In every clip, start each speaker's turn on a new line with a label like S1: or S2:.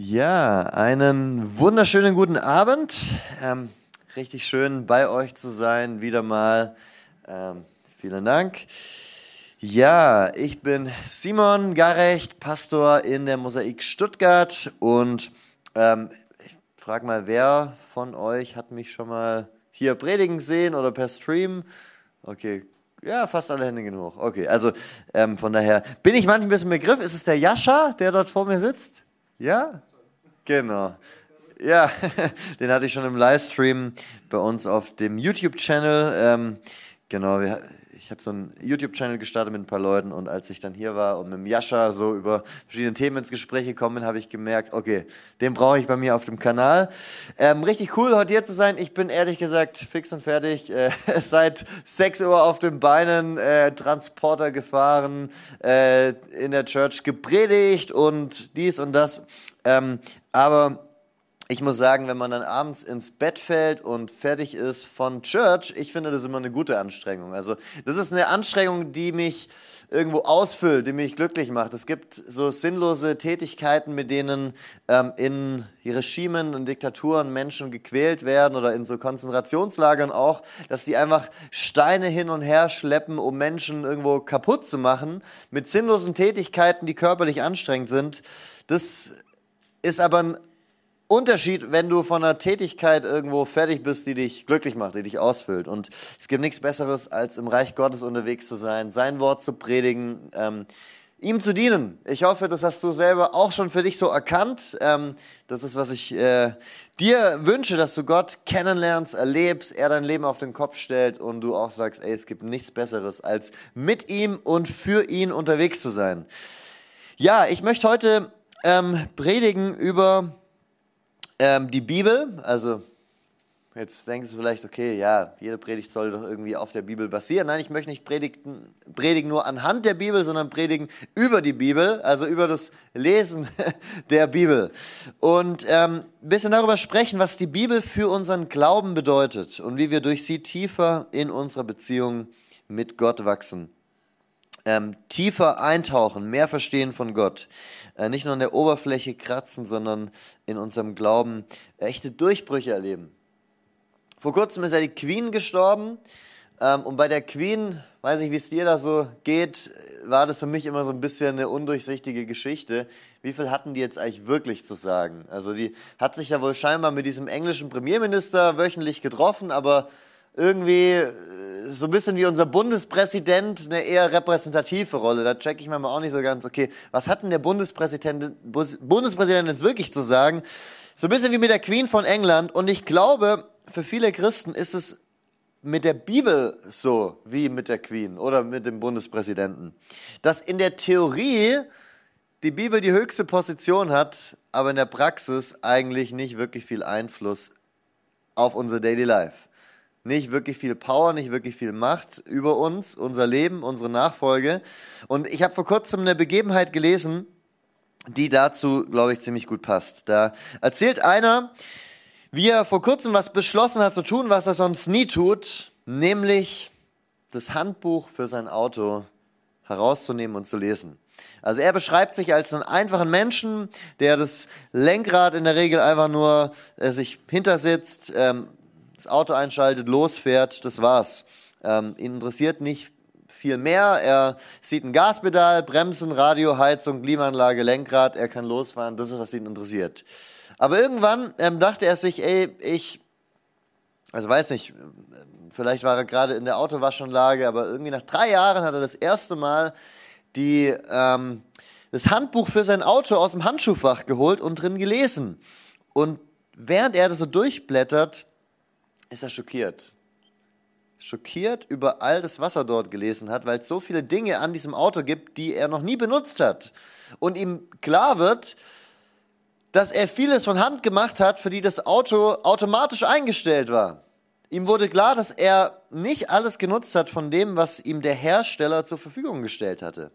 S1: Ja, einen wunderschönen guten Abend. Ähm, richtig schön bei euch zu sein, wieder mal. Ähm, vielen Dank. Ja, ich bin Simon Garecht, Pastor in der Mosaik Stuttgart und ähm, ich frage mal, wer von euch hat mich schon mal hier predigen sehen oder per Stream? Okay, ja, fast alle Hände hoch. Okay, also ähm, von daher bin ich manchmal ein bisschen Begriff. Ist es der Jascha, der dort vor mir sitzt? Ja? Genau. Ja, den hatte ich schon im Livestream bei uns auf dem YouTube-Channel. Ähm, genau, wir, ich habe so einen YouTube-Channel gestartet mit ein paar Leuten und als ich dann hier war und mit dem Jascha so über verschiedene Themen ins Gespräch gekommen bin, habe ich gemerkt, okay, den brauche ich bei mir auf dem Kanal. Ähm, richtig cool, heute hier zu sein. Ich bin ehrlich gesagt fix und fertig. Äh, seit 6 Uhr auf den Beinen, äh, Transporter gefahren, äh, in der Church gepredigt und dies und das. Ähm, aber ich muss sagen, wenn man dann abends ins Bett fällt und fertig ist von Church, ich finde das immer eine gute Anstrengung. Also das ist eine Anstrengung, die mich irgendwo ausfüllt, die mich glücklich macht. Es gibt so sinnlose Tätigkeiten, mit denen ähm, in Regimen und Diktaturen Menschen gequält werden oder in so Konzentrationslagern auch, dass die einfach Steine hin und her schleppen, um Menschen irgendwo kaputt zu machen, mit sinnlosen Tätigkeiten, die körperlich anstrengend sind. Das ist aber ein Unterschied, wenn du von einer Tätigkeit irgendwo fertig bist, die dich glücklich macht, die dich ausfüllt. Und es gibt nichts Besseres, als im Reich Gottes unterwegs zu sein, sein Wort zu predigen, ähm, ihm zu dienen. Ich hoffe, das hast du selber auch schon für dich so erkannt. Ähm, das ist, was ich äh, dir wünsche, dass du Gott kennenlernst, erlebst, er dein Leben auf den Kopf stellt und du auch sagst, ey, es gibt nichts Besseres, als mit ihm und für ihn unterwegs zu sein. Ja, ich möchte heute ähm, predigen über ähm, die Bibel. Also jetzt denkst du vielleicht, okay, ja, jede Predigt soll doch irgendwie auf der Bibel basieren. Nein, ich möchte nicht predigen, predigen nur anhand der Bibel, sondern predigen über die Bibel, also über das Lesen der Bibel. Und ähm, ein bisschen darüber sprechen, was die Bibel für unseren Glauben bedeutet und wie wir durch sie tiefer in unserer Beziehung mit Gott wachsen ähm, tiefer eintauchen, mehr verstehen von Gott. Äh, nicht nur an der Oberfläche kratzen, sondern in unserem Glauben echte Durchbrüche erleben. Vor kurzem ist ja die Queen gestorben. Ähm, und bei der Queen, weiß ich, wie es dir da so geht, war das für mich immer so ein bisschen eine undurchsichtige Geschichte. Wie viel hatten die jetzt eigentlich wirklich zu sagen? Also die hat sich ja wohl scheinbar mit diesem englischen Premierminister wöchentlich getroffen, aber irgendwie äh, so ein bisschen wie unser Bundespräsident eine eher repräsentative Rolle. Da checke ich manchmal auch nicht so ganz, okay, was hat denn der Bundespräsident, Bundespräsident jetzt wirklich zu sagen? So ein bisschen wie mit der Queen von England. Und ich glaube, für viele Christen ist es mit der Bibel so wie mit der Queen oder mit dem Bundespräsidenten. Dass in der Theorie die Bibel die höchste Position hat, aber in der Praxis eigentlich nicht wirklich viel Einfluss auf unser Daily Life nicht wirklich viel Power, nicht wirklich viel Macht über uns, unser Leben, unsere Nachfolge. Und ich habe vor kurzem eine Begebenheit gelesen, die dazu, glaube ich, ziemlich gut passt. Da erzählt einer, wie er vor kurzem was beschlossen hat zu tun, was er sonst nie tut, nämlich das Handbuch für sein Auto herauszunehmen und zu lesen. Also er beschreibt sich als einen einfachen Menschen, der das Lenkrad in der Regel einfach nur äh, sich hintersitzt, ähm, das Auto einschaltet, losfährt, das war's. Ähm, ihn interessiert nicht viel mehr. Er sieht ein Gaspedal, Bremsen, Radio, Heizung, Klimaanlage, Lenkrad, er kann losfahren, das ist, was ihn interessiert. Aber irgendwann ähm, dachte er sich, ey, ich, also weiß nicht, vielleicht war er gerade in der Autowaschanlage, aber irgendwie nach drei Jahren hat er das erste Mal die, ähm, das Handbuch für sein Auto aus dem Handschuhfach geholt und drin gelesen. Und während er das so durchblättert, ist er schockiert. Schockiert über all das, was er dort gelesen hat, weil es so viele Dinge an diesem Auto gibt, die er noch nie benutzt hat. Und ihm klar wird, dass er vieles von Hand gemacht hat, für die das Auto automatisch eingestellt war. Ihm wurde klar, dass er nicht alles genutzt hat von dem, was ihm der Hersteller zur Verfügung gestellt hatte.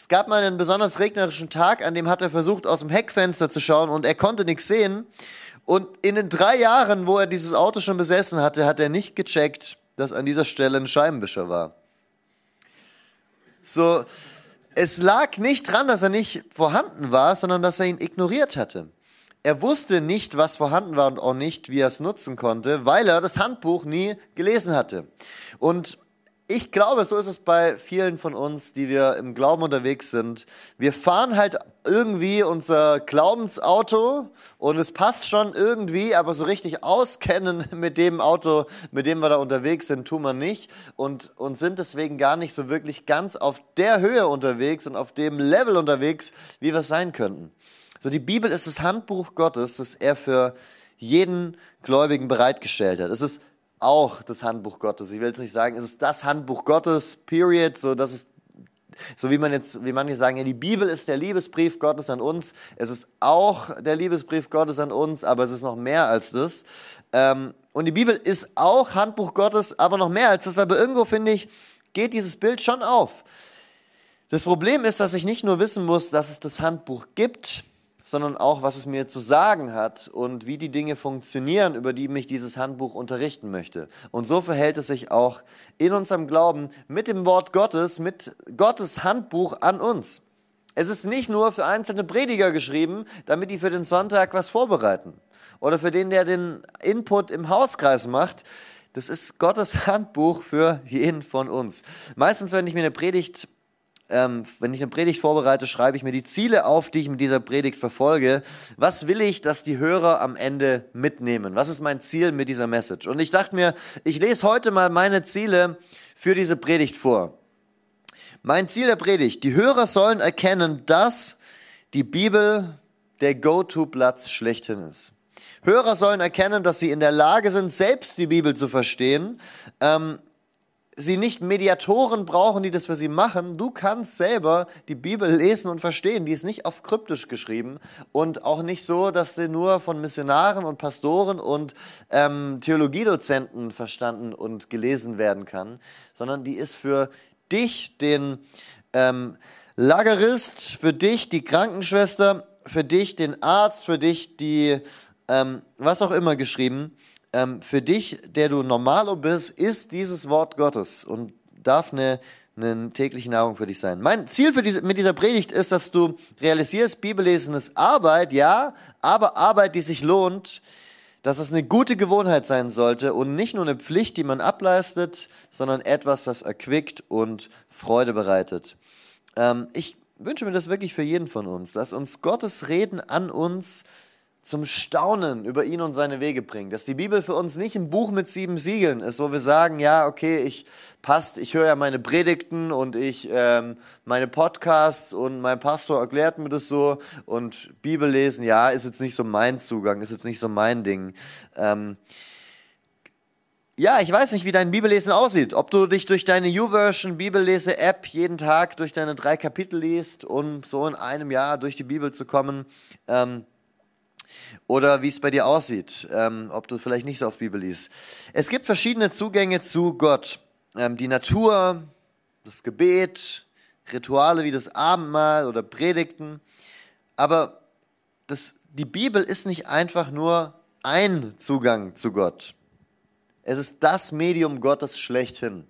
S1: Es gab mal einen besonders regnerischen Tag, an dem hat er versucht, aus dem Heckfenster zu schauen und er konnte nichts sehen. Und in den drei Jahren, wo er dieses Auto schon besessen hatte, hat er nicht gecheckt, dass an dieser Stelle ein Scheibenwischer war. So, es lag nicht dran, dass er nicht vorhanden war, sondern dass er ihn ignoriert hatte. er wusste nicht, was vorhanden war und auch nicht, wie er es nutzen konnte, weil er das Handbuch nie gelesen hatte. Und ich glaube, so ist es bei vielen von uns, die wir im Glauben unterwegs sind. Wir fahren halt irgendwie unser Glaubensauto und es passt schon irgendwie, aber so richtig auskennen mit dem Auto, mit dem wir da unterwegs sind, tun wir nicht und, und sind deswegen gar nicht so wirklich ganz auf der Höhe unterwegs und auf dem Level unterwegs, wie wir sein könnten. So, die Bibel ist das Handbuch Gottes, das er für jeden Gläubigen bereitgestellt hat. Es ist auch das Handbuch Gottes. Ich will jetzt nicht sagen, es ist das Handbuch Gottes, period, so das ist so wie man jetzt, wie manche sagen, ja, die Bibel ist der Liebesbrief Gottes an uns. Es ist auch der Liebesbrief Gottes an uns, aber es ist noch mehr als das. Ähm, und die Bibel ist auch Handbuch Gottes, aber noch mehr als das. Aber irgendwo finde ich, geht dieses Bild schon auf. Das Problem ist, dass ich nicht nur wissen muss, dass es das Handbuch gibt, sondern auch, was es mir zu sagen hat und wie die Dinge funktionieren, über die mich dieses Handbuch unterrichten möchte. Und so verhält es sich auch in unserem Glauben mit dem Wort Gottes, mit Gottes Handbuch an uns. Es ist nicht nur für einzelne Prediger geschrieben, damit die für den Sonntag was vorbereiten oder für den, der den Input im Hauskreis macht. Das ist Gottes Handbuch für jeden von uns. Meistens, wenn ich mir eine Predigt ähm, wenn ich eine Predigt vorbereite, schreibe ich mir die Ziele auf, die ich mit dieser Predigt verfolge. Was will ich, dass die Hörer am Ende mitnehmen? Was ist mein Ziel mit dieser Message? Und ich dachte mir, ich lese heute mal meine Ziele für diese Predigt vor. Mein Ziel der Predigt, die Hörer sollen erkennen, dass die Bibel der Go-To-Platz schlechthin ist. Hörer sollen erkennen, dass sie in der Lage sind, selbst die Bibel zu verstehen, ähm, sie nicht Mediatoren brauchen, die das für sie machen. Du kannst selber die Bibel lesen und verstehen. Die ist nicht auf kryptisch geschrieben und auch nicht so, dass sie nur von Missionaren und Pastoren und ähm, Theologiedozenten verstanden und gelesen werden kann, sondern die ist für dich, den ähm, Lagerist, für dich, die Krankenschwester, für dich, den Arzt, für dich, die ähm, was auch immer geschrieben ähm, für dich, der du Normalo bist, ist dieses Wort Gottes und darf eine, eine tägliche Nahrung für dich sein. Mein Ziel für diese, mit dieser Predigt ist, dass du realisierst, Bibellesen ist Arbeit, ja, aber Arbeit, die sich lohnt, dass es eine gute Gewohnheit sein sollte und nicht nur eine Pflicht, die man ableistet, sondern etwas, das erquickt und Freude bereitet. Ähm, ich wünsche mir das wirklich für jeden von uns, dass uns Gottes Reden an uns zum Staunen über ihn und seine Wege bringt. Dass die Bibel für uns nicht ein Buch mit sieben Siegeln ist, wo wir sagen, ja, okay, ich passt, ich höre ja meine Predigten und ich ähm, meine Podcasts und mein Pastor erklärt mir das so und Bibel lesen, ja, ist jetzt nicht so mein Zugang, ist jetzt nicht so mein Ding. Ähm, ja, ich weiß nicht, wie dein Bibellesen aussieht. Ob du dich durch deine YouVersion Bibellese-App jeden Tag durch deine drei Kapitel liest, um so in einem Jahr durch die Bibel zu kommen. Ähm, oder wie es bei dir aussieht, ähm, ob du vielleicht nicht so auf Bibel liest. Es gibt verschiedene Zugänge zu Gott. Ähm, die Natur, das Gebet, Rituale wie das Abendmahl oder Predigten. Aber das, die Bibel ist nicht einfach nur ein Zugang zu Gott. Es ist das Medium Gottes schlechthin.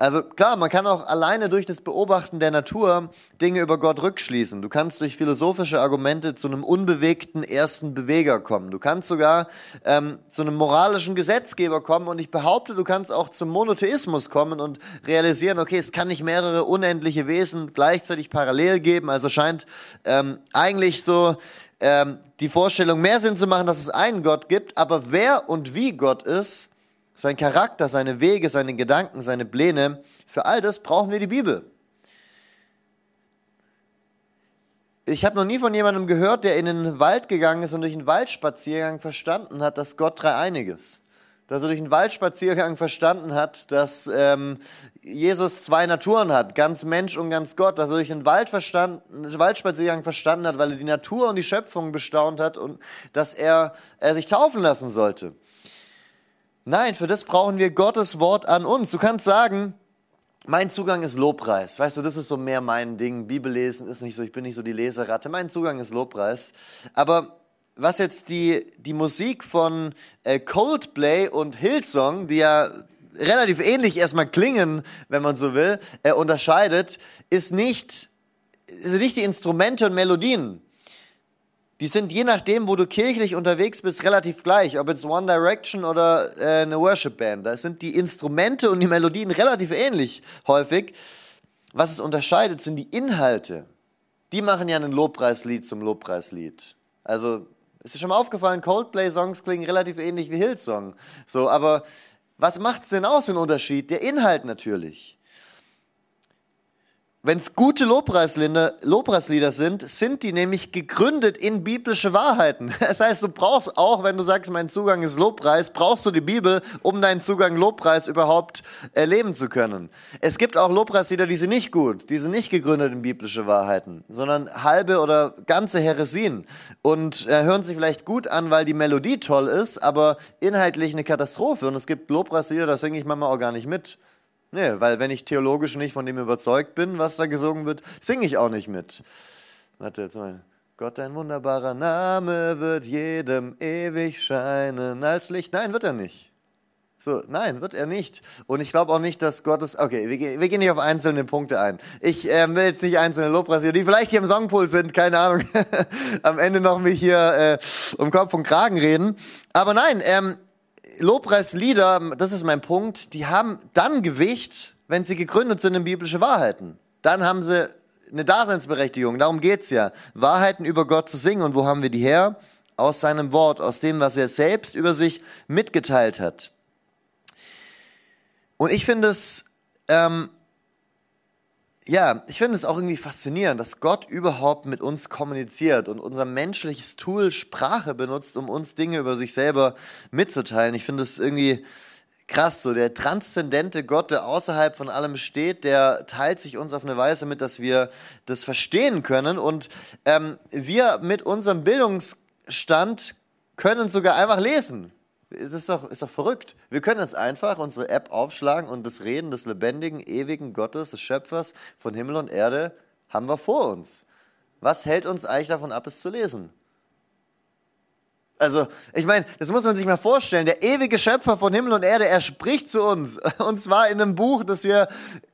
S1: Also klar, man kann auch alleine durch das Beobachten der Natur Dinge über Gott rückschließen. Du kannst durch philosophische Argumente zu einem unbewegten ersten Beweger kommen. Du kannst sogar ähm, zu einem moralischen Gesetzgeber kommen und ich behaupte, du kannst auch zum Monotheismus kommen und realisieren, okay, es kann nicht mehrere unendliche Wesen gleichzeitig parallel geben. Also scheint ähm, eigentlich so ähm, die Vorstellung mehr Sinn zu machen, dass es einen Gott gibt, aber wer und wie Gott ist, sein Charakter, seine Wege, seine Gedanken, seine Pläne, für all das brauchen wir die Bibel. Ich habe noch nie von jemandem gehört, der in den Wald gegangen ist und durch einen Waldspaziergang verstanden hat, dass Gott dreieinig ist. Dass er durch einen Waldspaziergang verstanden hat, dass ähm, Jesus zwei Naturen hat, ganz Mensch und ganz Gott. Dass er durch einen Wald verstanden, Waldspaziergang verstanden hat, weil er die Natur und die Schöpfung bestaunt hat und dass er, er sich taufen lassen sollte. Nein, für das brauchen wir Gottes Wort an uns. Du kannst sagen, mein Zugang ist Lobpreis. Weißt du, das ist so mehr mein Ding. Bibel lesen ist nicht so, ich bin nicht so die Leseratte. Mein Zugang ist Lobpreis. Aber was jetzt die, die Musik von äh, Coldplay und Hillsong, die ja relativ ähnlich erstmal klingen, wenn man so will, äh, unterscheidet, ist nicht, sind nicht die Instrumente und Melodien. Die sind je nachdem, wo du kirchlich unterwegs bist, relativ gleich. Ob jetzt One Direction oder äh, eine Worship Band. Da sind die Instrumente und die Melodien relativ ähnlich häufig. Was es unterscheidet, sind die Inhalte. Die machen ja ein Lobpreislied zum Lobpreislied. Also, ist dir schon mal aufgefallen, Coldplay-Songs klingen relativ ähnlich wie Hillsong. So, aber was macht es denn aus, den Unterschied? Der Inhalt natürlich. Wenn es gute Lobpreislieder, Lobpreislieder sind, sind die nämlich gegründet in biblische Wahrheiten. Das heißt, du brauchst auch, wenn du sagst, mein Zugang ist Lobpreis, brauchst du die Bibel, um deinen Zugang Lobpreis überhaupt erleben zu können. Es gibt auch Lobpreislieder, die sind nicht gut, die sind nicht gegründet in biblische Wahrheiten, sondern halbe oder ganze Heresien und äh, hören sich vielleicht gut an, weil die Melodie toll ist, aber inhaltlich eine Katastrophe. Und es gibt Lobpreislieder, da singe ich manchmal auch gar nicht mit. Nee, weil wenn ich theologisch nicht von dem überzeugt bin, was da gesungen wird, singe ich auch nicht mit. Warte, jetzt mal. Gott, dein wunderbarer Name wird jedem ewig scheinen als Licht. Nein, wird er nicht. So, nein, wird er nicht. Und ich glaube auch nicht, dass Gottes. Okay, wir, gehen, wir gehen nicht auf einzelne Punkte ein. Ich äh, will jetzt nicht einzelne Lobpreise, die vielleicht hier im Songpool sind, keine Ahnung, am Ende noch mich hier äh, um Kopf und Kragen reden. Aber nein, ähm, Lobpreislieder, das ist mein Punkt, die haben dann Gewicht, wenn sie gegründet sind in biblische Wahrheiten. Dann haben sie eine Daseinsberechtigung. Darum geht's ja. Wahrheiten über Gott zu singen. Und wo haben wir die her? Aus seinem Wort, aus dem, was er selbst über sich mitgeteilt hat. Und ich finde es ähm, ja, ich finde es auch irgendwie faszinierend, dass Gott überhaupt mit uns kommuniziert und unser menschliches Tool Sprache benutzt, um uns Dinge über sich selber mitzuteilen. Ich finde es irgendwie krass, so der transzendente Gott, der außerhalb von allem steht, der teilt sich uns auf eine Weise mit, dass wir das verstehen können und ähm, wir mit unserem Bildungsstand können sogar einfach lesen. Das ist doch, ist doch verrückt. Wir können jetzt einfach unsere App aufschlagen und das Reden des lebendigen, ewigen Gottes, des Schöpfers von Himmel und Erde haben wir vor uns. Was hält uns eigentlich davon ab, es zu lesen? Also, ich meine, das muss man sich mal vorstellen. Der ewige Schöpfer von Himmel und Erde, er spricht zu uns. Und zwar in einem Buch, das wir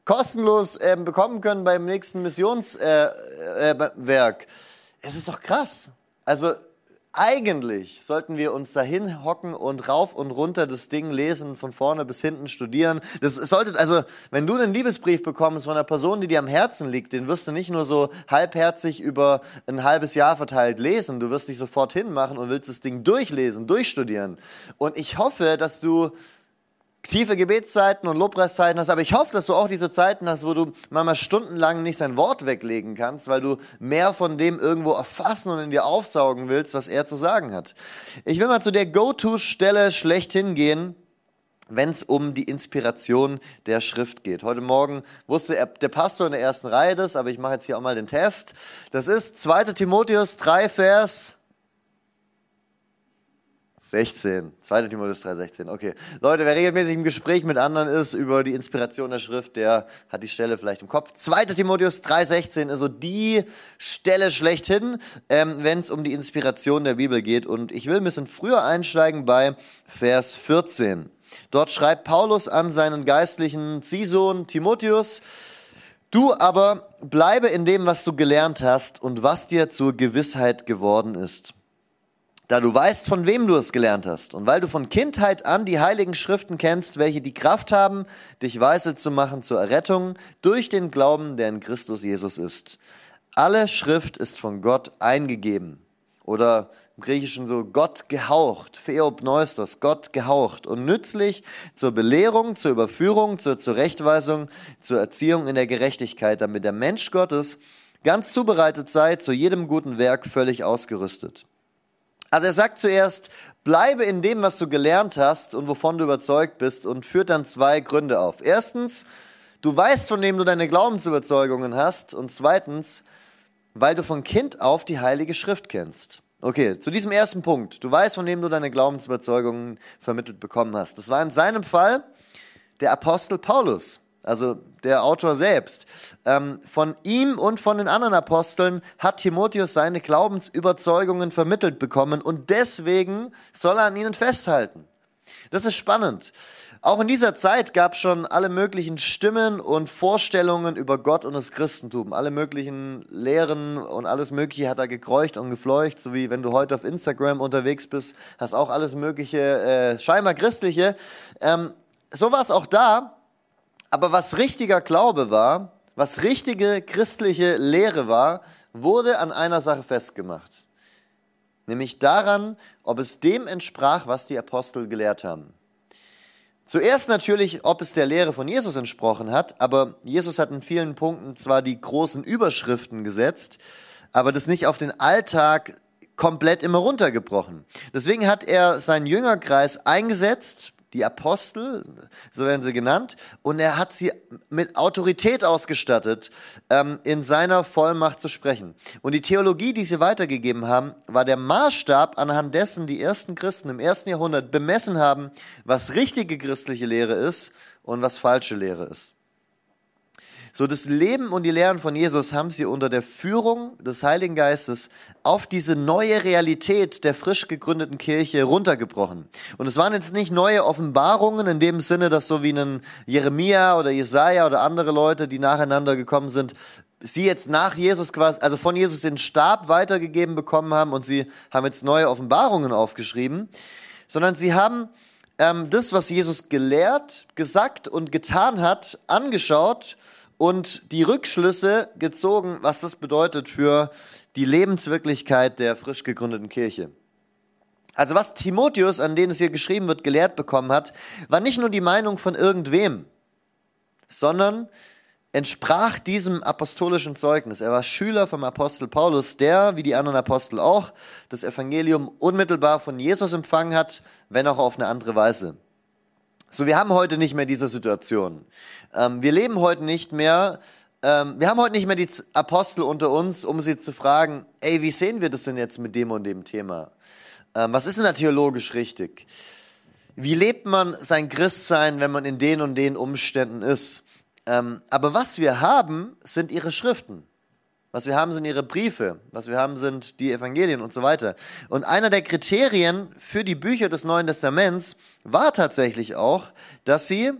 S1: kostenlos äh, bekommen können beim nächsten Missionswerk. Äh, äh, es ist doch krass. Also, eigentlich sollten wir uns dahin hocken und rauf und runter das Ding lesen, von vorne bis hinten studieren. Das sollte, also, wenn du einen Liebesbrief bekommst von einer Person, die dir am Herzen liegt, den wirst du nicht nur so halbherzig über ein halbes Jahr verteilt lesen. Du wirst dich sofort hinmachen und willst das Ding durchlesen, durchstudieren. Und ich hoffe, dass du tiefe Gebetszeiten und Lobpreiszeiten hast, aber ich hoffe, dass du auch diese Zeiten hast, wo du manchmal stundenlang nicht sein Wort weglegen kannst, weil du mehr von dem irgendwo erfassen und in dir aufsaugen willst, was er zu sagen hat. Ich will mal zu der Go-To-Stelle schlechthin gehen, wenn es um die Inspiration der Schrift geht. Heute Morgen wusste der Pastor in der ersten Reihe das, aber ich mache jetzt hier auch mal den Test. Das ist 2. Timotheus 3, Vers 16. 2. Timotheus 3, 16. Okay. Leute, wer regelmäßig im Gespräch mit anderen ist über die Inspiration der Schrift, der hat die Stelle vielleicht im Kopf. 2. Timotheus 3, 16 ist so die Stelle schlechthin, ähm, wenn es um die Inspiration der Bibel geht. Und ich will ein bisschen früher einsteigen bei Vers 14. Dort schreibt Paulus an seinen geistlichen Ziehsohn Timotheus, Du aber bleibe in dem, was du gelernt hast und was dir zur Gewissheit geworden ist da du weißt, von wem du es gelernt hast und weil du von Kindheit an die heiligen Schriften kennst, welche die Kraft haben, dich weise zu machen zur Errettung durch den Glauben, der in Christus Jesus ist. Alle Schrift ist von Gott eingegeben oder im Griechischen so Gott gehaucht, Theopneustos, Gott gehaucht und nützlich zur Belehrung, zur Überführung, zur Zurechtweisung, zur Erziehung in der Gerechtigkeit, damit der Mensch Gottes ganz zubereitet sei, zu jedem guten Werk völlig ausgerüstet. Also er sagt zuerst, bleibe in dem, was du gelernt hast und wovon du überzeugt bist und führt dann zwei Gründe auf. Erstens, du weißt, von wem du deine Glaubensüberzeugungen hast und zweitens, weil du von Kind auf die Heilige Schrift kennst. Okay, zu diesem ersten Punkt. Du weißt, von wem du deine Glaubensüberzeugungen vermittelt bekommen hast. Das war in seinem Fall der Apostel Paulus also der Autor selbst. Ähm, von ihm und von den anderen Aposteln hat Timotheus seine Glaubensüberzeugungen vermittelt bekommen und deswegen soll er an ihnen festhalten. Das ist spannend. Auch in dieser Zeit gab es schon alle möglichen Stimmen und Vorstellungen über Gott und das Christentum. Alle möglichen Lehren und alles Mögliche hat er gekreucht und gefleucht, so wie wenn du heute auf Instagram unterwegs bist, hast auch alles Mögliche, äh, scheinbar Christliche. Ähm, so war es auch da. Aber was richtiger Glaube war, was richtige christliche Lehre war, wurde an einer Sache festgemacht. Nämlich daran, ob es dem entsprach, was die Apostel gelehrt haben. Zuerst natürlich, ob es der Lehre von Jesus entsprochen hat, aber Jesus hat in vielen Punkten zwar die großen Überschriften gesetzt, aber das nicht auf den Alltag komplett immer runtergebrochen. Deswegen hat er seinen Jüngerkreis eingesetzt, die Apostel, so werden sie genannt, und er hat sie mit Autorität ausgestattet, ähm, in seiner Vollmacht zu sprechen. Und die Theologie, die sie weitergegeben haben, war der Maßstab, anhand dessen die ersten Christen im ersten Jahrhundert bemessen haben, was richtige christliche Lehre ist und was falsche Lehre ist. So das Leben und die Lehren von Jesus haben sie unter der Führung des Heiligen Geistes auf diese neue Realität der frisch gegründeten Kirche runtergebrochen. Und es waren jetzt nicht neue Offenbarungen in dem Sinne, dass so wie ein Jeremia oder Jesaja oder andere Leute, die nacheinander gekommen sind, sie jetzt nach Jesus quasi, also von Jesus den Stab weitergegeben bekommen haben und sie haben jetzt neue Offenbarungen aufgeschrieben, sondern sie haben ähm, das, was Jesus gelehrt, gesagt und getan hat, angeschaut und die Rückschlüsse gezogen, was das bedeutet für die Lebenswirklichkeit der frisch gegründeten Kirche. Also was Timotheus, an den es hier geschrieben wird, gelehrt bekommen hat, war nicht nur die Meinung von irgendwem, sondern entsprach diesem apostolischen Zeugnis. Er war Schüler vom Apostel Paulus, der, wie die anderen Apostel auch, das Evangelium unmittelbar von Jesus empfangen hat, wenn auch auf eine andere Weise. So, wir haben heute nicht mehr diese Situation. Ähm, wir leben heute nicht mehr, ähm, wir haben heute nicht mehr die Apostel unter uns, um sie zu fragen, ey, wie sehen wir das denn jetzt mit dem und dem Thema? Ähm, was ist denn da theologisch richtig? Wie lebt man sein Christsein, wenn man in den und den Umständen ist? Ähm, aber was wir haben, sind ihre Schriften. Was wir haben, sind ihre Briefe. Was wir haben, sind die Evangelien und so weiter. Und einer der Kriterien für die Bücher des Neuen Testaments war tatsächlich auch, dass sie,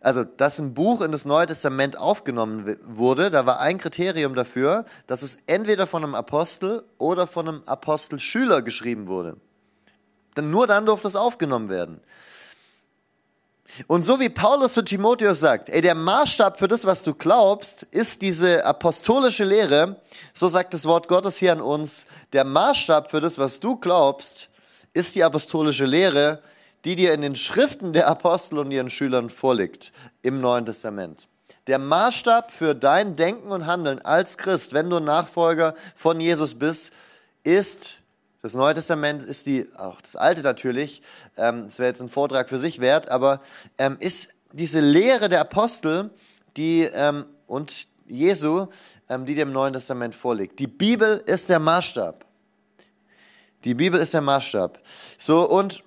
S1: also dass ein Buch in das Neue Testament aufgenommen wurde, da war ein Kriterium dafür, dass es entweder von einem Apostel oder von einem Apostelschüler geschrieben wurde. Denn nur dann durfte es aufgenommen werden. Und so wie Paulus zu Timotheus sagt, ey, der Maßstab für das, was du glaubst, ist diese apostolische Lehre, so sagt das Wort Gottes hier an uns, der Maßstab für das, was du glaubst, ist die apostolische Lehre, die dir in den Schriften der Apostel und ihren Schülern vorliegt im Neuen Testament. Der Maßstab für dein Denken und Handeln als Christ, wenn du Nachfolger von Jesus bist, ist das Neue Testament ist die, auch das Alte natürlich, ähm, das wäre jetzt ein Vortrag für sich wert, aber ähm, ist diese Lehre der Apostel, die ähm, und Jesu, ähm, die dem Neuen Testament vorliegt. Die Bibel ist der Maßstab. Die Bibel ist der Maßstab. So und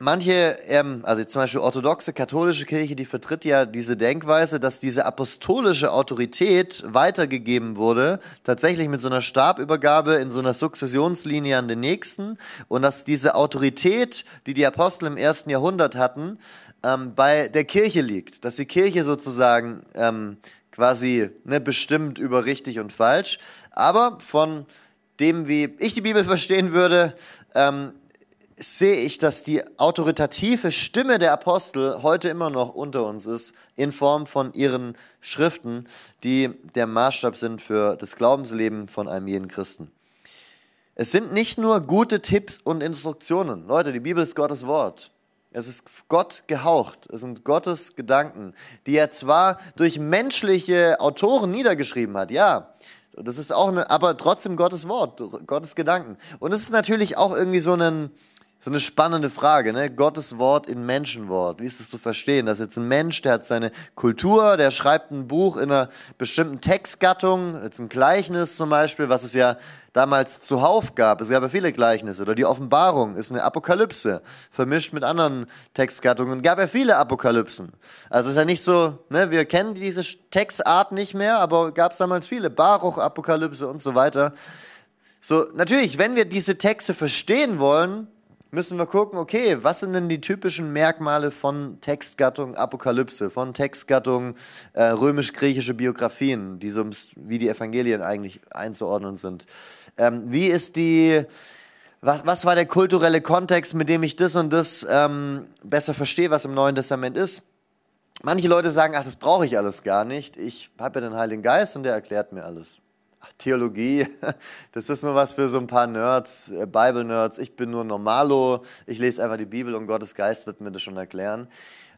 S1: manche, ähm, also zum Beispiel orthodoxe katholische Kirche, die vertritt ja diese Denkweise, dass diese apostolische Autorität weitergegeben wurde, tatsächlich mit so einer Stabübergabe in so einer Sukzessionslinie an den Nächsten und dass diese Autorität, die die Apostel im ersten Jahrhundert hatten, ähm, bei der Kirche liegt, dass die Kirche sozusagen ähm, quasi ne, bestimmt über richtig und falsch, aber von dem, wie ich die Bibel verstehen würde, ähm, sehe ich, dass die autoritative Stimme der Apostel heute immer noch unter uns ist, in Form von ihren Schriften, die der Maßstab sind für das Glaubensleben von einem jeden Christen. Es sind nicht nur gute Tipps und Instruktionen. Leute, die Bibel ist Gottes Wort. Es ist Gott gehaucht. Es sind Gottes Gedanken, die er zwar durch menschliche Autoren niedergeschrieben hat, ja. Das ist auch eine, aber trotzdem Gottes Wort, Gottes Gedanken. Und es ist natürlich auch irgendwie so ein, so eine spannende Frage, ne? Gottes Wort in Menschenwort. Wie ist das zu verstehen? Das ist jetzt ein Mensch, der hat seine Kultur, der schreibt ein Buch in einer bestimmten Textgattung, jetzt ein Gleichnis zum Beispiel, was es ja damals zuhauf gab. Es gab ja viele Gleichnisse. Oder die Offenbarung ist eine Apokalypse, vermischt mit anderen Textgattungen. Gab ja viele Apokalypsen. Also es ist ja nicht so, ne, wir kennen diese Textart nicht mehr, aber gab es damals viele. Baruch-Apokalypse und so weiter. So, natürlich, wenn wir diese Texte verstehen wollen, müssen wir gucken, okay, was sind denn die typischen Merkmale von Textgattung Apokalypse, von Textgattung äh, römisch-griechische Biografien, die so, wie die Evangelien eigentlich einzuordnen sind. Ähm, wie ist die, was, was war der kulturelle Kontext, mit dem ich das und das ähm, besser verstehe, was im Neuen Testament ist? Manche Leute sagen, ach, das brauche ich alles gar nicht. Ich habe ja den Heiligen Geist und der erklärt mir alles. Theologie, das ist nur was für so ein paar Nerds, äh, Bible-Nerds. Ich bin nur Normalo, ich lese einfach die Bibel und Gottes Geist wird mir das schon erklären.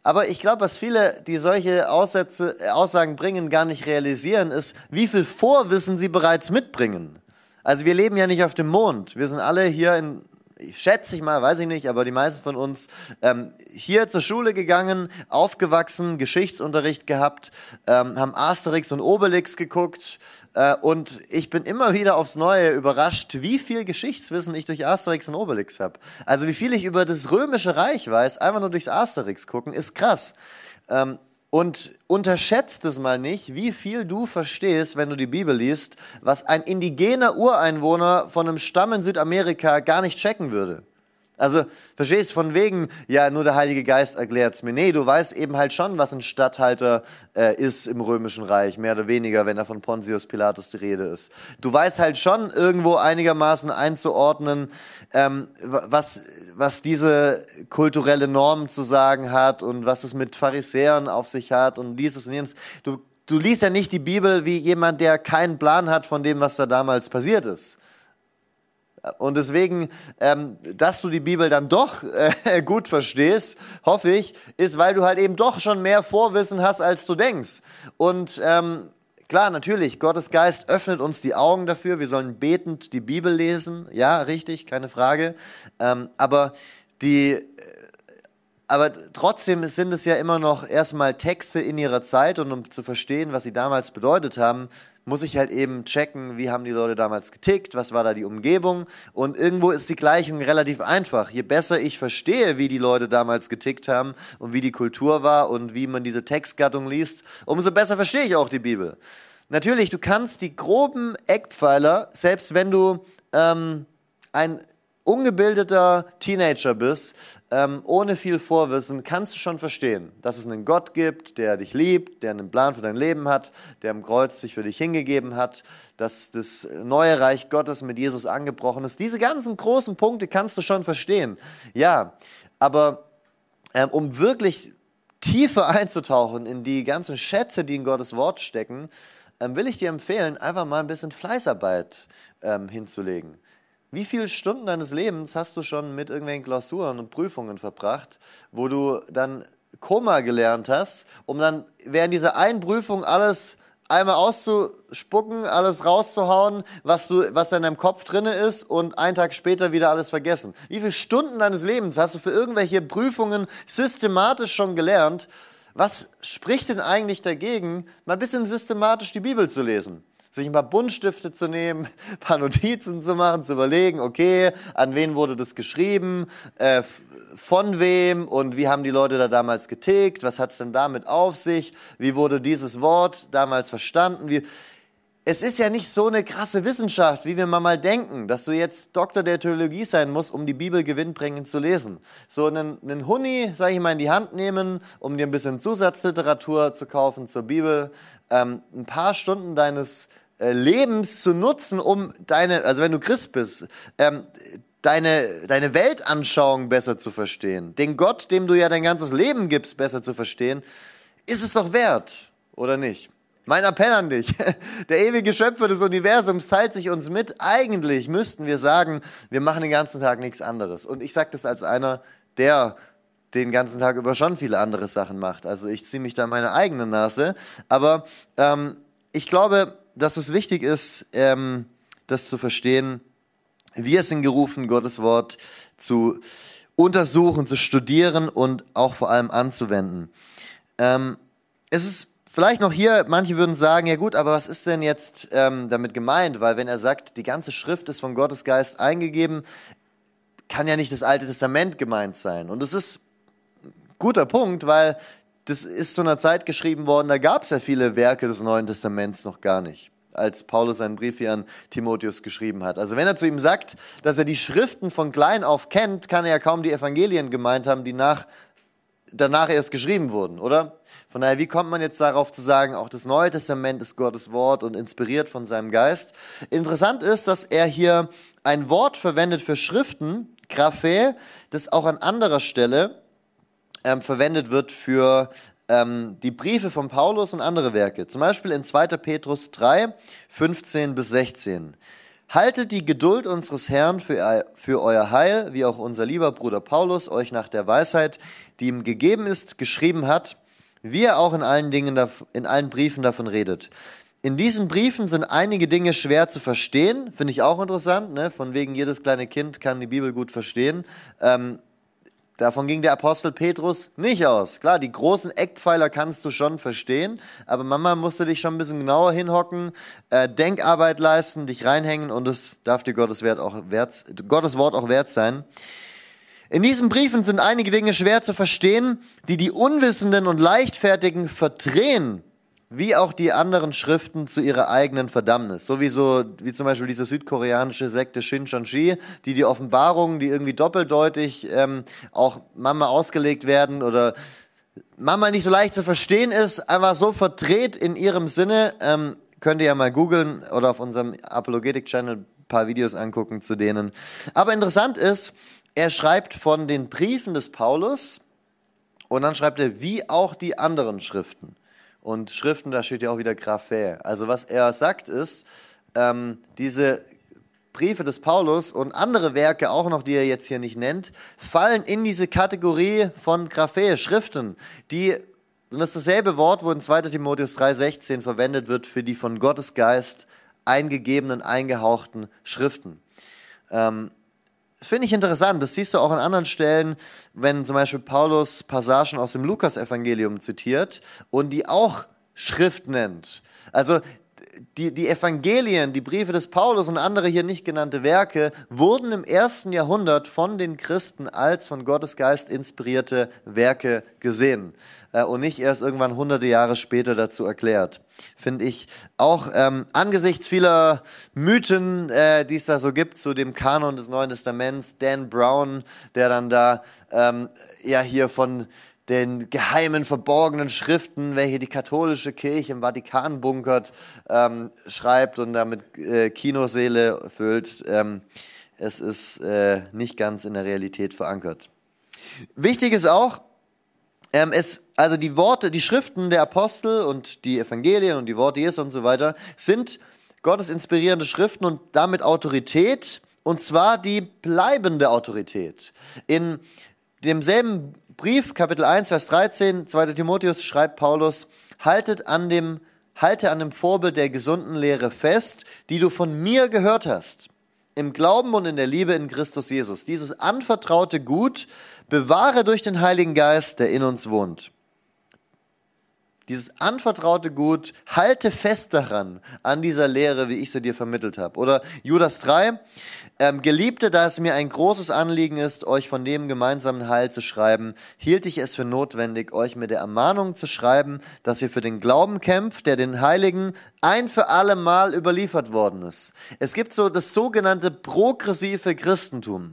S1: Aber ich glaube, was viele, die solche Aussätze, äh, Aussagen bringen, gar nicht realisieren, ist, wie viel Vorwissen sie bereits mitbringen. Also wir leben ja nicht auf dem Mond. Wir sind alle hier in schätze ich mal, weiß ich nicht, aber die meisten von uns ähm, hier zur Schule gegangen, aufgewachsen, Geschichtsunterricht gehabt, ähm, haben Asterix und Obelix geguckt äh, und ich bin immer wieder aufs Neue überrascht, wie viel Geschichtswissen ich durch Asterix und Obelix habe. Also wie viel ich über das römische Reich weiß, einfach nur durchs Asterix gucken, ist krass. Ähm, und unterschätzt es mal nicht, wie viel du verstehst, wenn du die Bibel liest, was ein indigener Ureinwohner von einem Stamm in Südamerika gar nicht checken würde. Also, verstehst von wegen, ja, nur der Heilige Geist erklärt's mir. Nee, du weißt eben halt schon, was ein Statthalter äh, ist im Römischen Reich, mehr oder weniger, wenn da von Pontius Pilatus die Rede ist. Du weißt halt schon irgendwo einigermaßen einzuordnen, ähm, was, was diese kulturelle Norm zu sagen hat und was es mit Pharisäern auf sich hat und dieses und jenes. Du, du liest ja nicht die Bibel wie jemand, der keinen Plan hat von dem, was da damals passiert ist. Und deswegen, ähm, dass du die Bibel dann doch äh, gut verstehst, hoffe ich, ist, weil du halt eben doch schon mehr Vorwissen hast, als du denkst. Und ähm, klar, natürlich, Gottes Geist öffnet uns die Augen dafür. Wir sollen betend die Bibel lesen. Ja, richtig, keine Frage. Ähm, aber die äh, aber trotzdem sind es ja immer noch erstmal Texte in ihrer Zeit und um zu verstehen, was sie damals bedeutet haben, muss ich halt eben checken, wie haben die Leute damals getickt, was war da die Umgebung. Und irgendwo ist die Gleichung relativ einfach. Je besser ich verstehe, wie die Leute damals getickt haben und wie die Kultur war und wie man diese Textgattung liest, umso besser verstehe ich auch die Bibel. Natürlich, du kannst die groben Eckpfeiler, selbst wenn du ähm, ein ungebildeter Teenager bist, ähm, ohne viel Vorwissen, kannst du schon verstehen, dass es einen Gott gibt, der dich liebt, der einen Plan für dein Leben hat, der am Kreuz sich für dich hingegeben hat, dass das neue Reich Gottes mit Jesus angebrochen ist. Diese ganzen großen Punkte kannst du schon verstehen. Ja, aber ähm, um wirklich tiefer einzutauchen in die ganzen Schätze, die in Gottes Wort stecken, ähm, will ich dir empfehlen, einfach mal ein bisschen Fleißarbeit ähm, hinzulegen. Wie viele Stunden deines Lebens hast du schon mit irgendwelchen Klausuren und Prüfungen verbracht, wo du dann Koma gelernt hast, um dann während dieser einen Prüfung alles einmal auszuspucken, alles rauszuhauen, was du, was in deinem Kopf drinne ist und einen Tag später wieder alles vergessen. Wie viele Stunden deines Lebens hast du für irgendwelche Prüfungen systematisch schon gelernt? Was spricht denn eigentlich dagegen, mal ein bisschen systematisch die Bibel zu lesen? Sich ein paar Buntstifte zu nehmen, ein paar Notizen zu machen, zu überlegen, okay, an wen wurde das geschrieben, äh, von wem und wie haben die Leute da damals getickt, was hat es denn damit auf sich, wie wurde dieses Wort damals verstanden, wie, es ist ja nicht so eine krasse Wissenschaft, wie wir mal denken, dass du jetzt Doktor der Theologie sein musst, um die Bibel gewinnbringend zu lesen. So einen, einen Huni, sage ich mal, in die Hand nehmen, um dir ein bisschen Zusatzliteratur zu kaufen zur Bibel, ähm, ein paar Stunden deines Lebens zu nutzen, um deine, also wenn du Christ bist, ähm, deine, deine Weltanschauung besser zu verstehen, den Gott, dem du ja dein ganzes Leben gibst, besser zu verstehen, ist es doch wert, oder nicht? Mein Appell an dich, der ewige Schöpfer des Universums teilt sich uns mit. Eigentlich müssten wir sagen, wir machen den ganzen Tag nichts anderes. Und ich sage das als einer, der den ganzen Tag über schon viele andere Sachen macht. Also ich ziehe mich da meine eigene Nase. Aber ähm, ich glaube, dass es wichtig ist, ähm, das zu verstehen. Wir sind gerufen, Gottes Wort zu untersuchen, zu studieren und auch vor allem anzuwenden. Ähm, es ist vielleicht noch hier, manche würden sagen, ja gut, aber was ist denn jetzt ähm, damit gemeint? Weil wenn er sagt, die ganze Schrift ist von Gottes Geist eingegeben, kann ja nicht das Alte Testament gemeint sein. Und es ist ein guter Punkt, weil das ist zu einer Zeit geschrieben worden, da gab es ja viele Werke des Neuen Testaments noch gar nicht. als Paulus seinen Brief hier an Timotheus geschrieben hat. Also wenn er zu ihm sagt, dass er die Schriften von klein auf kennt, kann er ja kaum die Evangelien gemeint haben, die nach, danach erst geschrieben wurden, oder? Von daher, wie kommt man jetzt darauf zu sagen, auch das Neue Testament ist Gottes Wort und inspiriert von seinem Geist? Interessant ist, dass er hier ein Wort verwendet für Schriften, Graphe, das auch an anderer Stelle ähm, verwendet wird für ähm, die Briefe von Paulus und andere Werke. Zum Beispiel in 2. Petrus 3, 15 bis 16. Haltet die Geduld unseres Herrn für, für euer Heil, wie auch unser lieber Bruder Paulus euch nach der Weisheit, die ihm gegeben ist, geschrieben hat, wie er auch in allen Dingen, in allen Briefen davon redet. In diesen Briefen sind einige Dinge schwer zu verstehen, finde ich auch interessant, ne? von wegen jedes kleine Kind kann die Bibel gut verstehen. Ähm, Davon ging der Apostel Petrus nicht aus. Klar, die großen Eckpfeiler kannst du schon verstehen, aber Mama musste dich schon ein bisschen genauer hinhocken, äh, Denkarbeit leisten, dich reinhängen und es darf dir Gottes, Wert auch wert, Gottes Wort auch wert sein. In diesen Briefen sind einige Dinge schwer zu verstehen, die die Unwissenden und Leichtfertigen verdrehen wie auch die anderen Schriften zu ihrer eigenen Verdammnis. Sowieso, wie zum Beispiel diese südkoreanische Sekte Shincheonji, die die Offenbarungen, die irgendwie doppeldeutig ähm, auch Mama ausgelegt werden oder Mama nicht so leicht zu verstehen ist, einfach so verdreht in ihrem Sinne. Ähm, könnt ihr ja mal googeln oder auf unserem Apologetic-Channel ein paar Videos angucken zu denen. Aber interessant ist, er schreibt von den Briefen des Paulus und dann schreibt er, wie auch die anderen Schriften. Und Schriften, da steht ja auch wieder Graphe. Also was er sagt ist, ähm, diese Briefe des Paulus und andere Werke auch noch, die er jetzt hier nicht nennt, fallen in diese Kategorie von Graphe, Schriften, die, und das ist dasselbe Wort, wo in 2 Timotheus 3,16 verwendet wird für die von Gottes Geist eingegebenen, eingehauchten Schriften. Ähm, finde ich interessant. Das siehst du auch an anderen Stellen, wenn zum Beispiel Paulus Passagen aus dem Lukas-Evangelium zitiert und die auch Schrift nennt. Also die, die Evangelien, die Briefe des Paulus und andere hier nicht genannte Werke wurden im ersten Jahrhundert von den Christen als von Gottes Geist inspirierte Werke gesehen äh, und nicht erst irgendwann hunderte Jahre später dazu erklärt. Finde ich auch ähm, angesichts vieler Mythen, äh, die es da so gibt zu dem Kanon des Neuen Testaments, Dan Brown, der dann da ähm, ja hier von den geheimen, verborgenen Schriften, welche die katholische Kirche im Vatikan bunkert, ähm, schreibt und damit äh, Kinoseele füllt. Ähm, es ist äh, nicht ganz in der Realität verankert. Wichtig ist auch, ähm, es, also die Worte, die Schriften der Apostel und die Evangelien und die Worte Jesu und so weiter sind Gottes inspirierende Schriften und damit Autorität, und zwar die bleibende Autorität. In demselben Brief, Kapitel 1, Vers 13, 2. Timotheus schreibt Paulus, haltet an dem, halte an dem Vorbild der gesunden Lehre fest, die du von mir gehört hast, im Glauben und in der Liebe in Christus Jesus. Dieses anvertraute Gut bewahre durch den Heiligen Geist, der in uns wohnt. Dieses anvertraute Gut, halte fest daran, an dieser Lehre, wie ich sie dir vermittelt habe. Oder Judas 3, ähm, Geliebte, da es mir ein großes Anliegen ist, euch von dem gemeinsamen Heil zu schreiben, hielt ich es für notwendig, euch mit der Ermahnung zu schreiben, dass ihr für den Glauben kämpft, der den Heiligen ein für alle Mal überliefert worden ist. Es gibt so das sogenannte progressive Christentum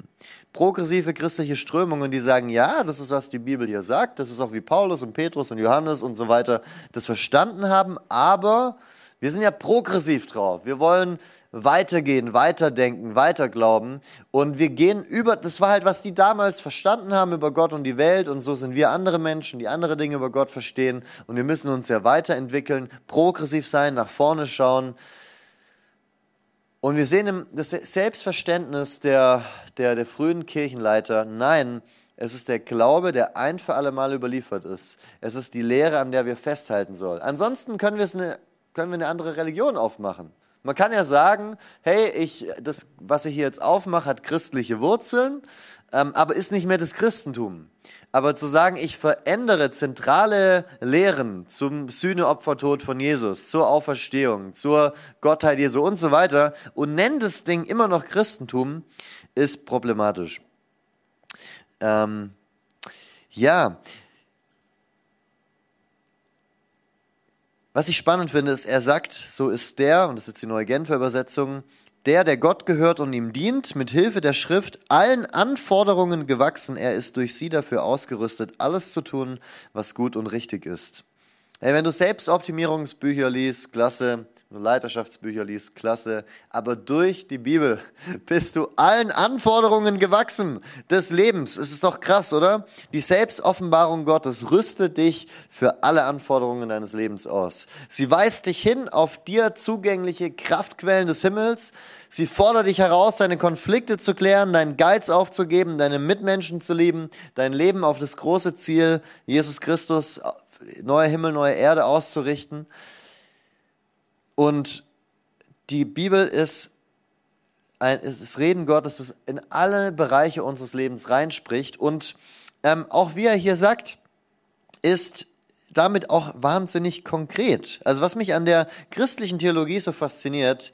S1: progressive christliche Strömungen, die sagen, ja, das ist, was die Bibel hier sagt, das ist auch wie Paulus und Petrus und Johannes und so weiter das verstanden haben, aber wir sind ja progressiv drauf. Wir wollen weitergehen, weiterdenken, weiterglauben. Und wir gehen über, das war halt, was die damals verstanden haben über Gott und die Welt. Und so sind wir andere Menschen, die andere Dinge über Gott verstehen. Und wir müssen uns ja weiterentwickeln, progressiv sein, nach vorne schauen. Und wir sehen das Selbstverständnis der, der, der frühen Kirchenleiter, nein, es ist der Glaube, der ein für alle Mal überliefert ist. Es ist die Lehre, an der wir festhalten sollen. Ansonsten können wir, es eine, können wir eine andere Religion aufmachen. Man kann ja sagen, hey, ich, das, was ich hier jetzt aufmache, hat christliche Wurzeln, ähm, aber ist nicht mehr das Christentum. Aber zu sagen, ich verändere zentrale Lehren zum Sühneopfertod von Jesus, zur Auferstehung, zur Gottheit Jesu und so weiter und nenne das Ding immer noch Christentum, ist problematisch. Ähm, ja, Was ich spannend finde, ist, er sagt, so ist der, und das ist jetzt die neue Genfer Übersetzung, der, der Gott gehört und ihm dient, mit Hilfe der Schrift allen Anforderungen gewachsen. Er ist durch sie dafür ausgerüstet, alles zu tun, was gut und richtig ist. Hey, wenn du Selbstoptimierungsbücher liest, klasse. Wenn Leiterschaftsbücher liest, klasse. Aber durch die Bibel bist du allen Anforderungen gewachsen des Lebens. Es ist doch krass, oder? Die Selbstoffenbarung Gottes rüstet dich für alle Anforderungen deines Lebens aus. Sie weist dich hin auf dir zugängliche Kraftquellen des Himmels. Sie fordert dich heraus, deine Konflikte zu klären, deinen Geiz aufzugeben, deine Mitmenschen zu lieben, dein Leben auf das große Ziel, Jesus Christus neuer Himmel, neue Erde auszurichten. Und die Bibel ist ein, ist das Reden Gottes, das in alle Bereiche unseres Lebens reinspricht. Und ähm, auch wie er hier sagt, ist damit auch wahnsinnig konkret. Also was mich an der christlichen Theologie so fasziniert,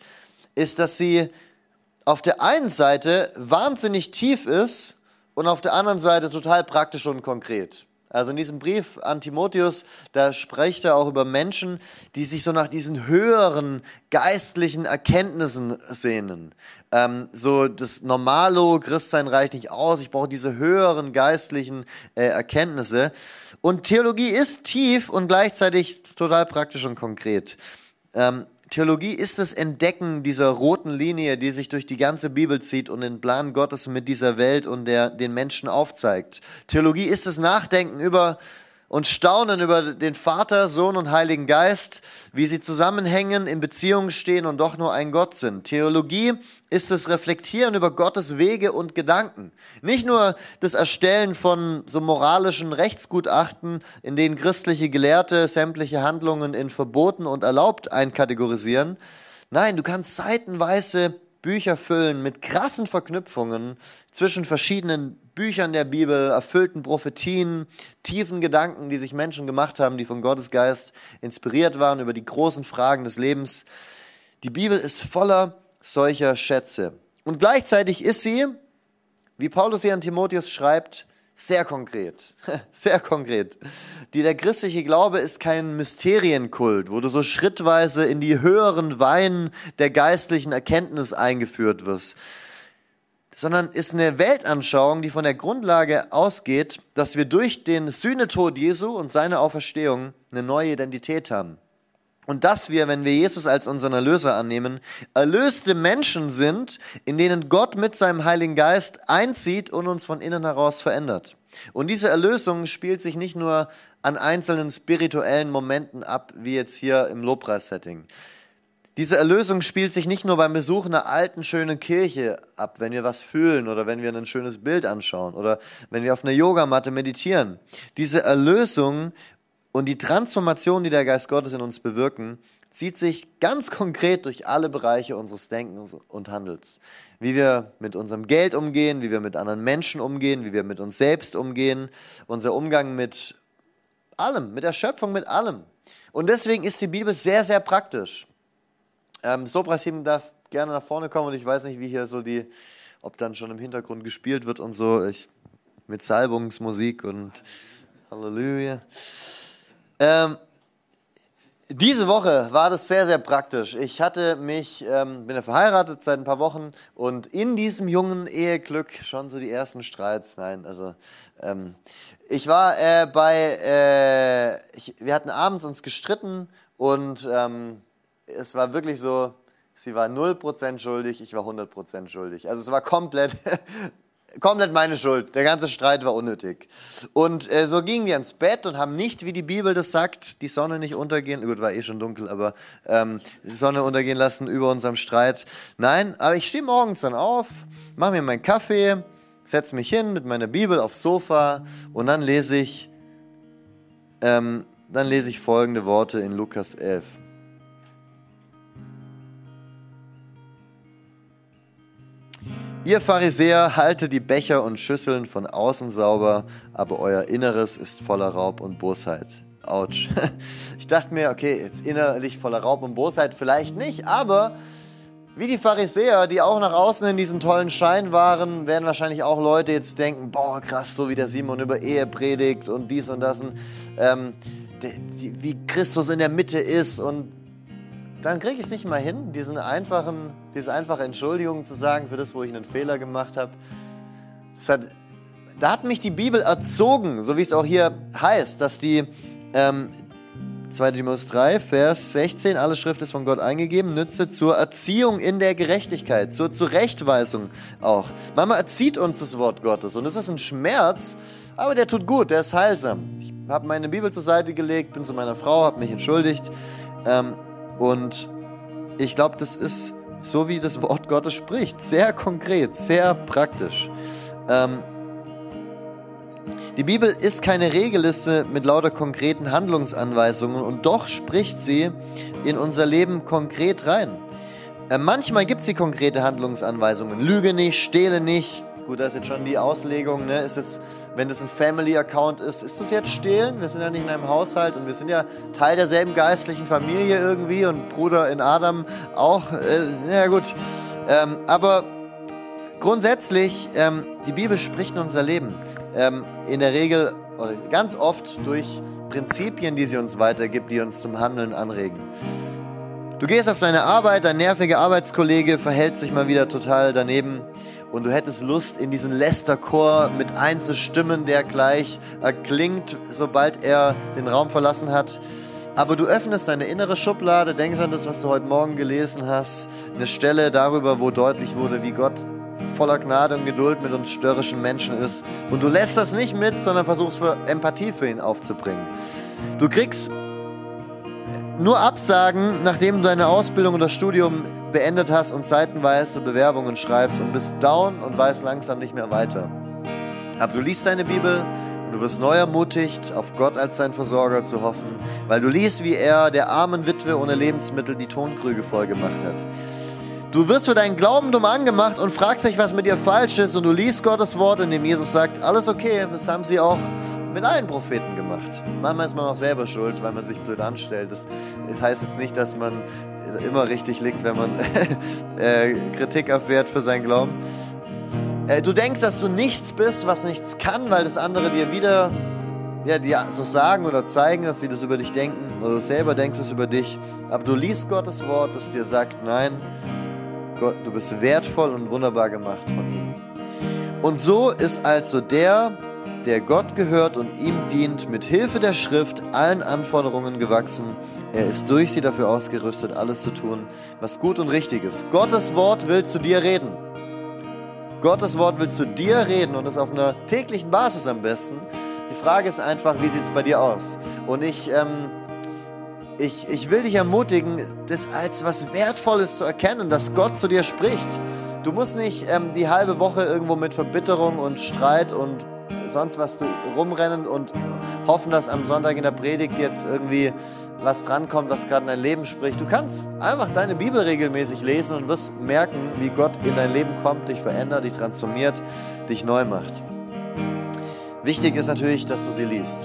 S1: ist, dass sie auf der einen Seite wahnsinnig tief ist und auf der anderen Seite total praktisch und konkret. Also in diesem Brief an Timotheus, da spricht er auch über Menschen, die sich so nach diesen höheren geistlichen Erkenntnissen sehnen. Ähm, so das Normalo, Christsein reicht nicht aus, ich brauche diese höheren geistlichen äh, Erkenntnisse. Und Theologie ist tief und gleichzeitig total praktisch und konkret. Ähm, Theologie ist das Entdecken dieser roten Linie, die sich durch die ganze Bibel zieht und den Plan Gottes mit dieser Welt und der, den Menschen aufzeigt. Theologie ist das Nachdenken über und staunen über den Vater, Sohn und Heiligen Geist, wie sie zusammenhängen, in Beziehungen stehen und doch nur ein Gott sind. Theologie ist das Reflektieren über Gottes Wege und Gedanken. Nicht nur das Erstellen von so moralischen Rechtsgutachten, in denen christliche Gelehrte sämtliche Handlungen in verboten und erlaubt einkategorisieren. Nein, du kannst seitenweise Bücher füllen mit krassen Verknüpfungen zwischen verschiedenen Büchern der Bibel, erfüllten Prophetien, tiefen Gedanken, die sich Menschen gemacht haben, die von Gottes Geist inspiriert waren über die großen Fragen des Lebens. Die Bibel ist voller solcher Schätze. Und gleichzeitig ist sie, wie Paulus hier an Timotheus schreibt, sehr konkret. Sehr konkret. Die, der christliche Glaube ist kein Mysterienkult, wo du so schrittweise in die höheren Weinen der geistlichen Erkenntnis eingeführt wirst, sondern ist eine Weltanschauung, die von der Grundlage ausgeht, dass wir durch den Sühnetod Jesu und seine Auferstehung eine neue Identität haben. Und dass wir, wenn wir Jesus als unseren Erlöser annehmen, erlöste Menschen sind, in denen Gott mit seinem Heiligen Geist einzieht und uns von innen heraus verändert. Und diese Erlösung spielt sich nicht nur an einzelnen spirituellen Momenten ab, wie jetzt hier im Lobpreis-Setting, diese Erlösung spielt sich nicht nur beim Besuch einer alten, schönen Kirche ab, wenn wir was fühlen oder wenn wir ein schönes Bild anschauen oder wenn wir auf einer Yogamatte meditieren. Diese Erlösung und die Transformation, die der Geist Gottes in uns bewirken, zieht sich ganz konkret durch alle Bereiche unseres Denkens und Handels. Wie wir mit unserem Geld umgehen, wie wir mit anderen Menschen umgehen, wie wir mit uns selbst umgehen, unser Umgang mit allem, mit der Schöpfung, mit allem. Und deswegen ist die Bibel sehr, sehr praktisch. Ähm, Soprasim darf gerne nach vorne kommen und ich weiß nicht, wie hier so die, ob dann schon im Hintergrund gespielt wird und so, ich, mit Salbungsmusik und Halleluja. Ähm, diese Woche war das sehr, sehr praktisch. Ich hatte mich, ähm, bin ja verheiratet seit ein paar Wochen und in diesem jungen Eheglück schon so die ersten Streits. Nein, also ähm, ich war äh, bei, äh, ich, wir hatten abends uns gestritten und ähm, es war wirklich so, sie war 0% schuldig, ich war 100% schuldig. Also es war komplett, komplett meine Schuld. Der ganze Streit war unnötig. Und äh, so gingen wir ins Bett und haben nicht, wie die Bibel das sagt, die Sonne nicht untergehen, gut, war eh schon dunkel, aber ähm, die Sonne untergehen lassen über unserem Streit. Nein, aber ich stehe morgens dann auf, mache mir meinen Kaffee, setze mich hin mit meiner Bibel aufs Sofa und dann lese ich, ähm, dann lese ich folgende Worte in Lukas 11. Ihr Pharisäer haltet die Becher und Schüsseln von außen sauber, aber euer Inneres ist voller Raub und Bosheit. Autsch. Ich dachte mir, okay, jetzt innerlich voller Raub und Bosheit vielleicht nicht, aber wie die Pharisäer, die auch nach außen in diesen tollen Schein waren, werden wahrscheinlich auch Leute jetzt denken, boah, krass, so wie der Simon über Ehe predigt und dies und das. Und, ähm, wie Christus in der Mitte ist und dann kriege ich es nicht mal hin, diesen einfachen, diese einfache Entschuldigung zu sagen für das, wo ich einen Fehler gemacht habe. Hat, da hat mich die Bibel erzogen, so wie es auch hier heißt, dass die ähm, 2 Timotheus 3, Vers 16, alle Schrift ist von Gott eingegeben, nütze zur Erziehung in der Gerechtigkeit, zur Zurechtweisung auch. Mama erzieht uns das Wort Gottes und es ist ein Schmerz, aber der tut gut, der ist heilsam. Ich habe meine Bibel zur Seite gelegt, bin zu meiner Frau, habe mich entschuldigt ähm, und ich glaube, das ist so, wie das Wort Gottes spricht. Sehr konkret, sehr praktisch. Ähm, die Bibel ist keine Regelliste mit lauter konkreten Handlungsanweisungen und doch spricht sie in unser Leben konkret rein. Äh, manchmal gibt sie konkrete Handlungsanweisungen. Lüge nicht, stehle nicht, Gut, da ist jetzt schon die Auslegung, ne? Ist jetzt, wenn das ein Family-Account ist, ist das jetzt stehlen? Wir sind ja nicht in einem Haushalt und wir sind ja Teil derselben geistlichen Familie irgendwie und Bruder in Adam auch. Äh, ja gut, ähm, aber grundsätzlich, ähm, die Bibel spricht in unser Leben. Ähm, in der Regel oder ganz oft durch Prinzipien, die sie uns weitergibt, die uns zum Handeln anregen. Du gehst auf deine Arbeit, dein nerviger Arbeitskollege verhält sich mal wieder total daneben und du hättest Lust, in diesen Lester-Chor mit einzustimmen, der gleich erklingt, sobald er den Raum verlassen hat. Aber du öffnest deine innere Schublade, denkst an das, was du heute Morgen gelesen hast, eine Stelle darüber, wo deutlich wurde, wie Gott voller Gnade und Geduld mit uns störrischen Menschen ist. Und du lässt das nicht mit, sondern versuchst für Empathie für ihn aufzubringen. Du kriegst nur Absagen, nachdem du deine Ausbildung oder Studium beendet hast und seitenweise Bewerbungen schreibst und bist down und weißt langsam nicht mehr weiter. Aber du liest deine Bibel und du wirst neu ermutigt, auf Gott als dein Versorger zu hoffen, weil du liest, wie er der armen Witwe ohne Lebensmittel die Tonkrüge voll gemacht hat. Du wirst für deinen Glauben dumm angemacht und fragst dich, was mit dir falsch ist und du liest Gottes Wort, in dem Jesus sagt, alles okay, das haben sie auch mit allen Propheten gemacht. Manchmal ist man auch selber schuld, weil man sich blöd anstellt. Das, heißt jetzt nicht, dass man immer richtig liegt, wenn man äh, Kritik erfährt für seinen Glauben. Äh, du denkst, dass du nichts bist, was nichts kann, weil das andere dir wieder ja, dir so sagen oder zeigen, dass sie das über dich denken oder du selber denkst es über dich. Aber du liest Gottes Wort, das dir sagt, nein, Gott, du bist wertvoll und wunderbar gemacht von ihm. Und so ist also der, der Gott gehört und ihm dient, mit Hilfe der Schrift allen Anforderungen gewachsen. Er ist durch sie dafür ausgerüstet, alles zu tun, was gut und richtig ist. Gottes Wort will zu dir reden. Gottes Wort will zu dir reden und das auf einer täglichen Basis am besten. Die Frage ist einfach, wie sieht es bei dir aus? Und ich, ähm, ich, ich will dich ermutigen, das als was Wertvolles zu erkennen, dass Gott zu dir spricht. Du musst nicht ähm, die halbe Woche irgendwo mit Verbitterung und Streit und sonst was rumrennen und hoffen, dass am Sonntag in der Predigt jetzt irgendwie was drankommt, was gerade in dein Leben spricht. Du kannst einfach deine Bibel regelmäßig lesen und wirst merken, wie Gott in dein Leben kommt, dich verändert, dich transformiert, dich neu macht. Wichtig ist natürlich, dass du sie liest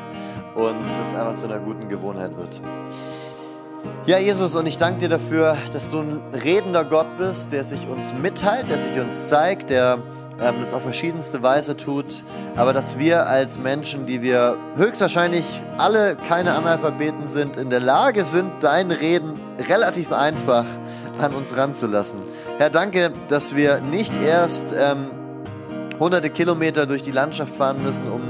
S1: und es einfach zu einer guten Gewohnheit wird. Ja, Jesus, und ich danke dir dafür, dass du ein redender Gott bist, der sich uns mitteilt, der sich uns zeigt, der ähm, das auf verschiedenste Weise tut, aber dass wir als Menschen, die wir höchstwahrscheinlich alle keine Analphabeten sind, in der Lage sind, dein Reden relativ einfach an uns ranzulassen. Herr, danke, dass wir nicht erst ähm, hunderte Kilometer durch die Landschaft fahren müssen, um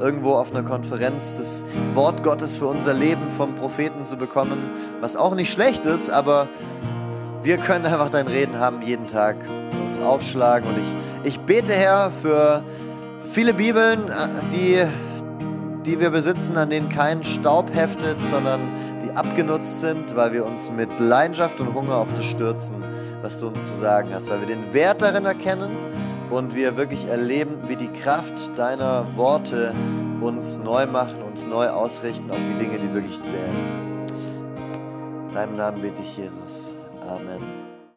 S1: irgendwo auf einer Konferenz das Wort Gottes für unser Leben vom Propheten zu bekommen, was auch nicht schlecht ist, aber wir können einfach dein Reden haben jeden Tag, uns aufschlagen. Und ich, ich bete, Herr, für viele Bibeln, die, die wir besitzen, an denen kein Staub heftet, sondern die abgenutzt sind, weil wir uns mit Leidenschaft und Hunger auf das stürzen, was du uns zu sagen hast, weil wir den Wert darin erkennen und wir wirklich erleben, wie die Kraft deiner Worte uns neu machen, uns neu ausrichten auf die Dinge, die wirklich zählen. In deinem Namen bete ich, Jesus. Amen.